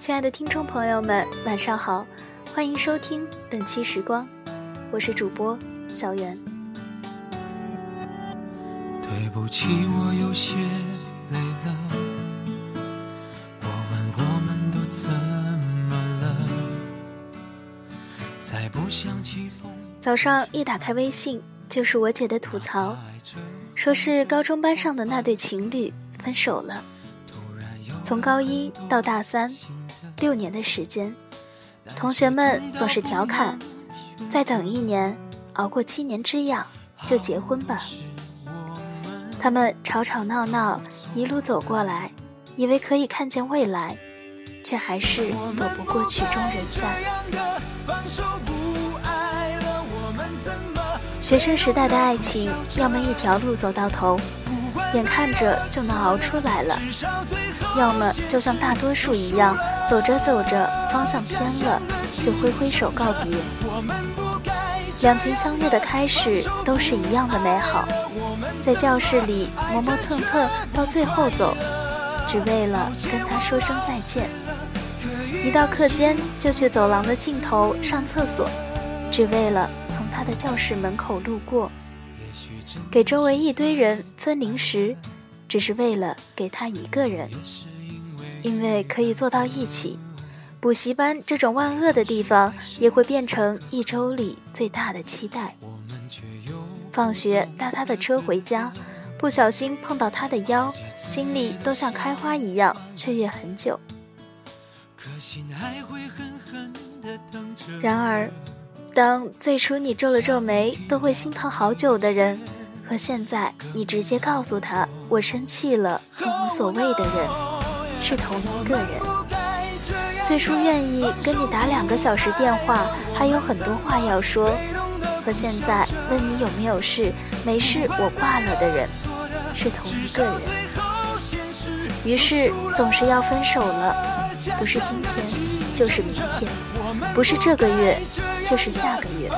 亲爱的听众朋友们，晚上好，欢迎收听本期时光，我是主播小袁。对不起，我有些累了。我问我们都怎么了？再不想起风。早上一打开微信，就是我姐的吐槽，说是高中班上的那对情侣分手了。从高一到大三，六年的时间，同学们总是调侃：“再等一年，熬过七年之痒就结婚吧。”他们吵吵闹闹一路走过来，以为可以看见未来，却还是躲不过曲终人散。学生时代的爱情，要么一条路走到头，眼看着就能熬出来了；要么就像大多数一样，走着走着方向偏了，就挥挥手告别。两情相悦的开始都是一样的美好，在教室里磨磨蹭蹭，到最后走，只为了跟他说声再见；一到课间就去走廊的尽头上厕所，只为了从。他的教室门口路过，给周围一堆人分零食，只是为了给他一个人，因为可以坐到一起。补习班这种万恶的地方，也会变成一周里最大的期待。放学搭他的车回家，不小心碰到他的腰，心里都像开花一样雀跃很久。然而。当最初你皱了皱眉都会心疼好久的人，和现在你直接告诉他我生气了都无所谓的人，是同一个人。最初愿意跟你打两个小时电话，还有很多话要说，和现在问你有没有事，没事我挂了的人，是同一个人。于是总是要分手了，不是今天，就是明天。不是这个月，就是下个月。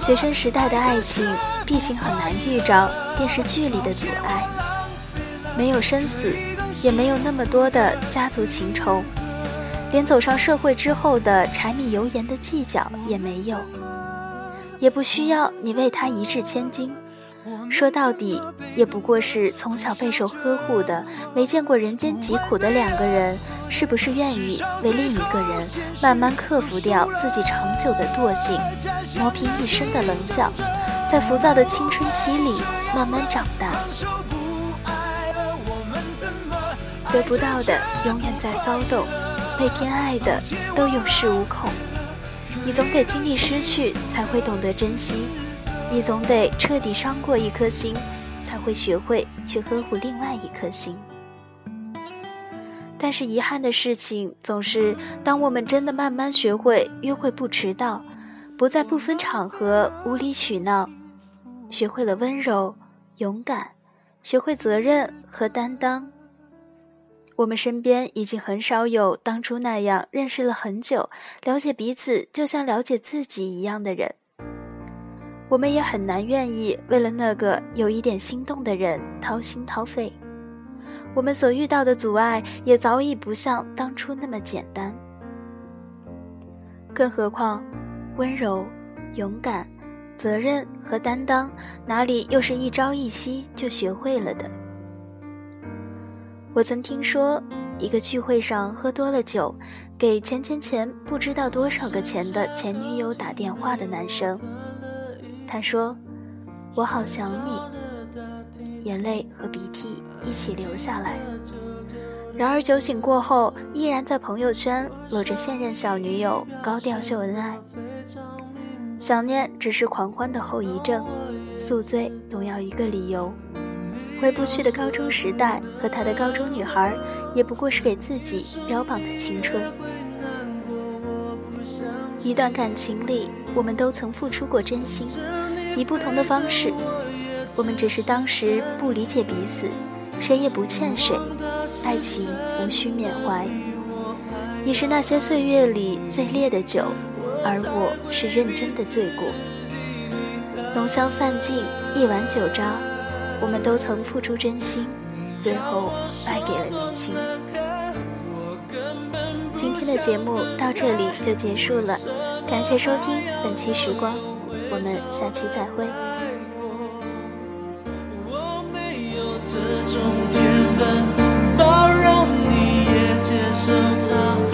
学生时代的爱情，毕竟很难遇着电视剧里的阻碍，没有生死，也没有那么多的家族情仇，连走上社会之后的柴米油盐的计较也没有，也不需要你为他一掷千金。说到底，也不过是从小备受呵护的、没见过人间疾苦的两个人。是不是愿意为另一个人慢慢克服掉自己长久的惰性，磨平一身的棱角，在浮躁的青春期里慢慢长大？得不到的永远在骚动，被偏爱的都有恃无恐。你总得经历失去，才会懂得珍惜；你总得彻底伤过一颗心，才会学会去呵护另外一颗心。但是遗憾的事情总是，当我们真的慢慢学会约会不迟到，不再不分场合无理取闹，学会了温柔、勇敢，学会责任和担当，我们身边已经很少有当初那样认识了很久、了解彼此就像了解自己一样的人。我们也很难愿意为了那个有一点心动的人掏心掏肺。我们所遇到的阻碍也早已不像当初那么简单，更何况，温柔、勇敢、责任和担当，哪里又是一朝一夕就学会了的？我曾听说，一个聚会上喝多了酒，给钱钱钱不知道多少个钱的前女友打电话的男生，他说：“我好想你。”眼泪和鼻涕一起流下来。然而酒醒过后，依然在朋友圈搂着现任小女友高调秀恩爱。想念只是狂欢的后遗症，宿醉总要一个理由。回不去的高中时代和他的高中女孩，也不过是给自己标榜的青春。一段感情里，我们都曾付出过真心，以不同的方式。我们只是当时不理解彼此，谁也不欠谁，爱情无需缅怀。你是那些岁月里最烈的酒，而我是认真的醉过。浓香散尽，一碗酒渣，我们都曾付出真心，最后败给了年轻。今天的节目到这里就结束了，感谢收听本期时光，我们下期再会。我没有这种天分，包容你也接受他。